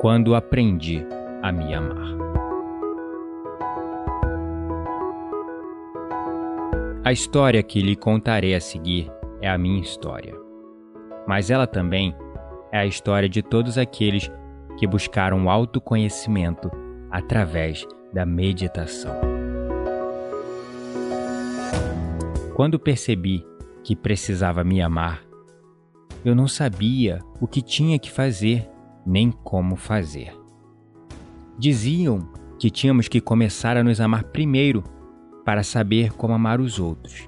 Quando aprendi a me amar. A história que lhe contarei a seguir é a minha história. Mas ela também é a história de todos aqueles que buscaram autoconhecimento através da meditação. Quando percebi que precisava me amar, eu não sabia o que tinha que fazer nem como fazer. Diziam que tínhamos que começar a nos amar primeiro para saber como amar os outros,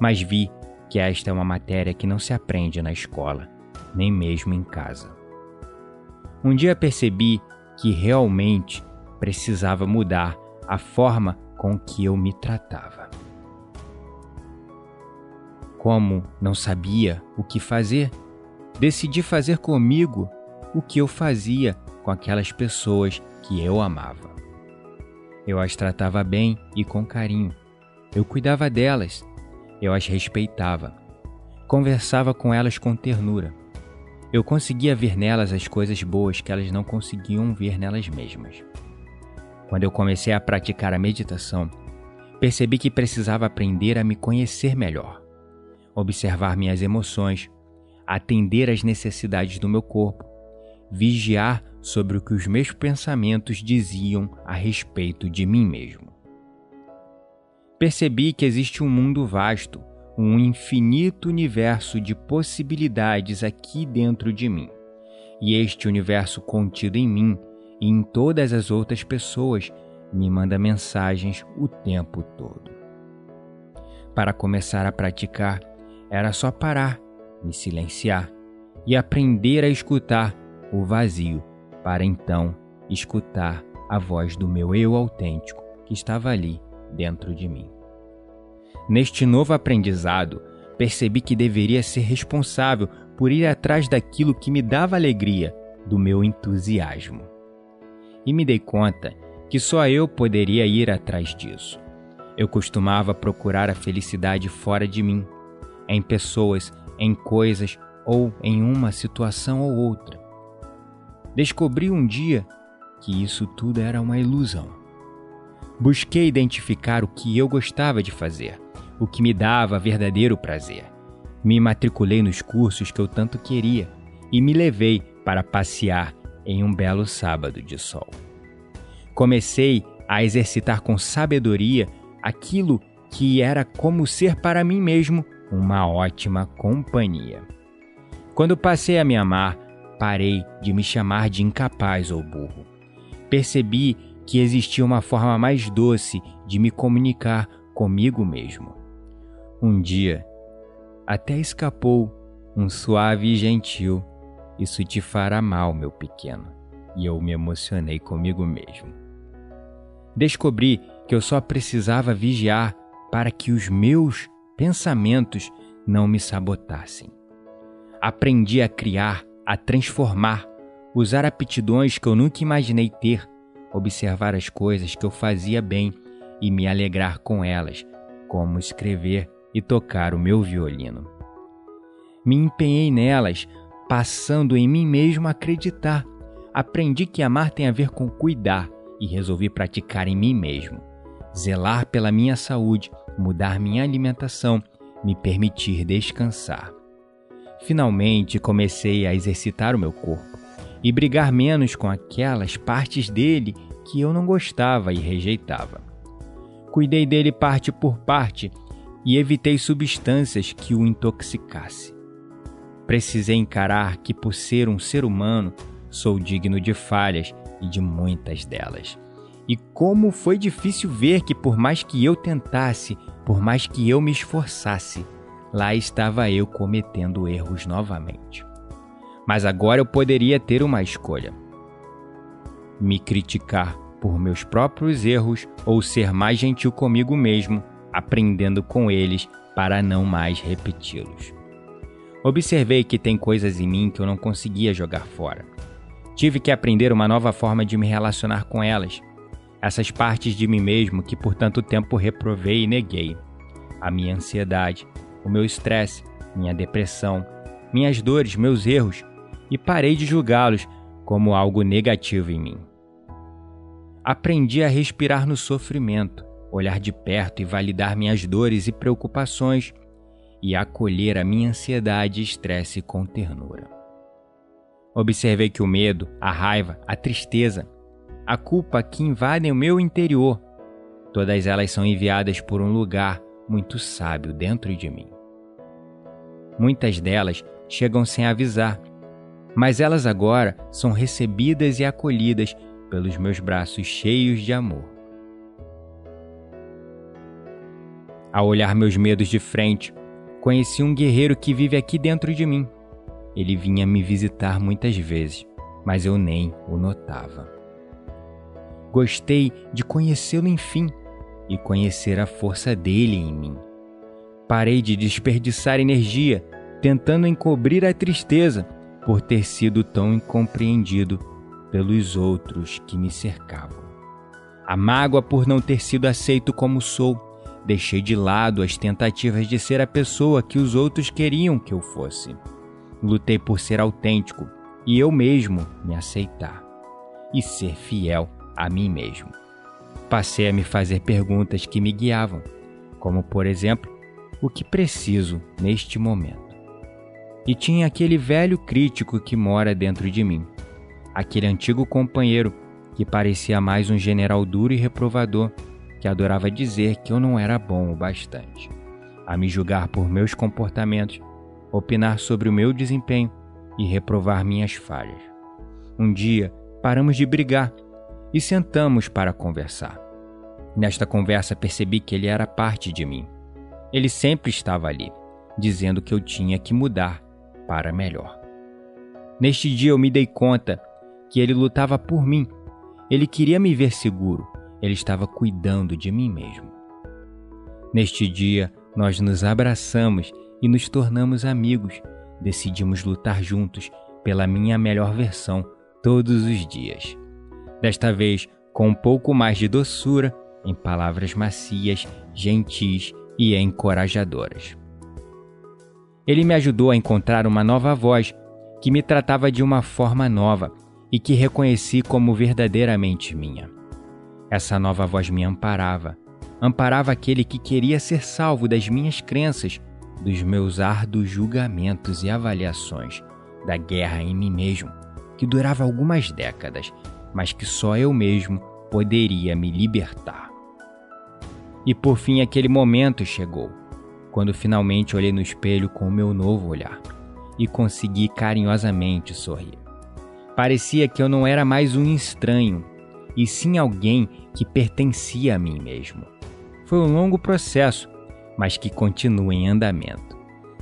mas vi que esta é uma matéria que não se aprende na escola, nem mesmo em casa. Um dia percebi que realmente precisava mudar a forma com que eu me tratava. Como não sabia o que fazer, decidi fazer comigo o que eu fazia com aquelas pessoas que eu amava. Eu as tratava bem e com carinho. Eu cuidava delas. Eu as respeitava. Conversava com elas com ternura. Eu conseguia ver nelas as coisas boas que elas não conseguiam ver nelas mesmas. Quando eu comecei a praticar a meditação, percebi que precisava aprender a me conhecer melhor, observar minhas emoções, atender às necessidades do meu corpo, vigiar sobre o que os meus pensamentos diziam a respeito de mim mesmo. Percebi que existe um mundo vasto, um infinito universo de possibilidades aqui dentro de mim. E este universo contido em mim e em todas as outras pessoas me manda mensagens o tempo todo. Para começar a praticar, era só parar, me silenciar e aprender a escutar o vazio, para então escutar a voz do meu eu autêntico que estava ali dentro de mim. Neste novo aprendizado, percebi que deveria ser responsável por ir atrás daquilo que me dava alegria, do meu entusiasmo. E me dei conta que só eu poderia ir atrás disso. Eu costumava procurar a felicidade fora de mim, em pessoas, em coisas ou em uma situação ou outra. Descobri um dia que isso tudo era uma ilusão. Busquei identificar o que eu gostava de fazer, o que me dava verdadeiro prazer. Me matriculei nos cursos que eu tanto queria e me levei para passear em um belo sábado de sol. Comecei a exercitar com sabedoria aquilo que era como ser para mim mesmo uma ótima companhia. Quando passei a me amar, parei de me chamar de incapaz ou burro. Percebi que existia uma forma mais doce de me comunicar comigo mesmo. Um dia, até escapou um suave e gentil: Isso te fará mal, meu pequeno. E eu me emocionei comigo mesmo. Descobri que eu só precisava vigiar para que os meus pensamentos não me sabotassem. Aprendi a criar a transformar, usar aptidões que eu nunca imaginei ter, observar as coisas que eu fazia bem e me alegrar com elas, como escrever e tocar o meu violino. Me empenhei nelas, passando em mim mesmo a acreditar. Aprendi que amar tem a ver com cuidar e resolvi praticar em mim mesmo. zelar pela minha saúde, mudar minha alimentação, me permitir descansar. Finalmente comecei a exercitar o meu corpo e brigar menos com aquelas partes dele que eu não gostava e rejeitava. Cuidei dele parte por parte e evitei substâncias que o intoxicasse. Precisei encarar que, por ser um ser humano, sou digno de falhas e de muitas delas. E como foi difícil ver que, por mais que eu tentasse, por mais que eu me esforçasse, lá estava eu cometendo erros novamente. Mas agora eu poderia ter uma escolha: me criticar por meus próprios erros ou ser mais gentil comigo mesmo, aprendendo com eles para não mais repeti-los. Observei que tem coisas em mim que eu não conseguia jogar fora. Tive que aprender uma nova forma de me relacionar com elas. Essas partes de mim mesmo que por tanto tempo reprovei e neguei. A minha ansiedade, o meu estresse, minha depressão, minhas dores, meus erros, e parei de julgá-los como algo negativo em mim. Aprendi a respirar no sofrimento, olhar de perto e validar minhas dores e preocupações e acolher a minha ansiedade e estresse com ternura. Observei que o medo, a raiva, a tristeza, a culpa que invadem o meu interior, todas elas são enviadas por um lugar muito sábio dentro de mim. Muitas delas chegam sem avisar, mas elas agora são recebidas e acolhidas pelos meus braços cheios de amor. Ao olhar meus medos de frente, conheci um guerreiro que vive aqui dentro de mim. Ele vinha me visitar muitas vezes, mas eu nem o notava. Gostei de conhecê-lo enfim e conhecer a força dele em mim. Parei de desperdiçar energia tentando encobrir a tristeza por ter sido tão incompreendido pelos outros que me cercavam. A mágoa por não ter sido aceito como sou. Deixei de lado as tentativas de ser a pessoa que os outros queriam que eu fosse. Lutei por ser autêntico e eu mesmo me aceitar e ser fiel a mim mesmo. Passei a me fazer perguntas que me guiavam, como por exemplo, o que preciso neste momento? E tinha aquele velho crítico que mora dentro de mim, aquele antigo companheiro que parecia mais um general duro e reprovador que adorava dizer que eu não era bom o bastante, a me julgar por meus comportamentos, opinar sobre o meu desempenho e reprovar minhas falhas. Um dia paramos de brigar e sentamos para conversar. Nesta conversa percebi que ele era parte de mim. Ele sempre estava ali, dizendo que eu tinha que mudar para melhor. Neste dia eu me dei conta que ele lutava por mim. Ele queria me ver seguro. Ele estava cuidando de mim mesmo. Neste dia, nós nos abraçamos e nos tornamos amigos. Decidimos lutar juntos pela minha melhor versão todos os dias. Desta vez, com um pouco mais de doçura, em palavras macias, gentis e encorajadoras. Ele me ajudou a encontrar uma nova voz que me tratava de uma forma nova e que reconheci como verdadeiramente minha. Essa nova voz me amparava, amparava aquele que queria ser salvo das minhas crenças, dos meus árduos julgamentos e avaliações, da guerra em mim mesmo, que durava algumas décadas, mas que só eu mesmo poderia me libertar. E por fim aquele momento chegou, quando finalmente olhei no espelho com o meu novo olhar e consegui carinhosamente sorrir. Parecia que eu não era mais um estranho, e sim alguém que pertencia a mim mesmo. Foi um longo processo, mas que continua em andamento.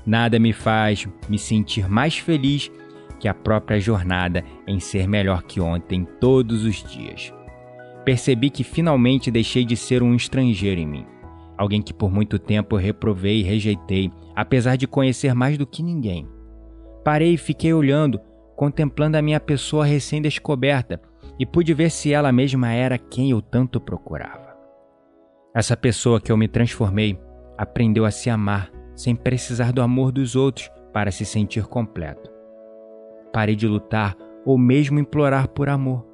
Nada me faz me sentir mais feliz que a própria jornada em ser melhor que ontem todos os dias. Percebi que finalmente deixei de ser um estrangeiro em mim, alguém que por muito tempo reprovei e rejeitei, apesar de conhecer mais do que ninguém. Parei e fiquei olhando contemplando a minha pessoa recém-descoberta e pude ver se ela mesma era quem eu tanto procurava. Essa pessoa que eu me transformei aprendeu a se amar sem precisar do amor dos outros para se sentir completo. Parei de lutar ou mesmo implorar por amor.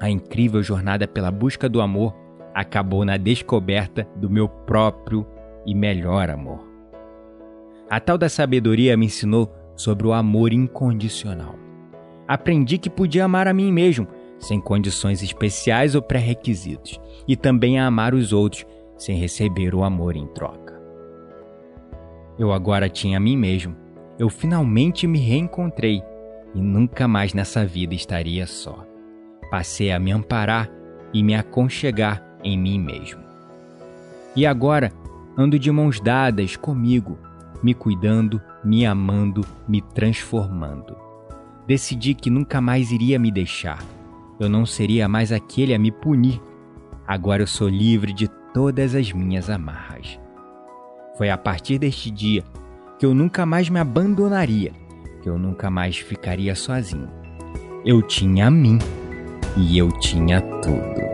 A incrível jornada pela busca do amor acabou na descoberta do meu próprio e melhor amor. A tal da sabedoria me ensinou sobre o amor incondicional. Aprendi que podia amar a mim mesmo, sem condições especiais ou pré-requisitos, e também a amar os outros, sem receber o amor em troca. Eu agora tinha a mim mesmo. Eu finalmente me reencontrei e nunca mais nessa vida estaria só. Passei a me amparar e me aconchegar em mim mesmo. E agora ando de mãos dadas comigo, me cuidando, me amando, me transformando. Decidi que nunca mais iria me deixar. Eu não seria mais aquele a me punir. Agora eu sou livre de todas as minhas amarras. Foi a partir deste dia que eu nunca mais me abandonaria, que eu nunca mais ficaria sozinho. Eu tinha a mim e eu tinha tudo.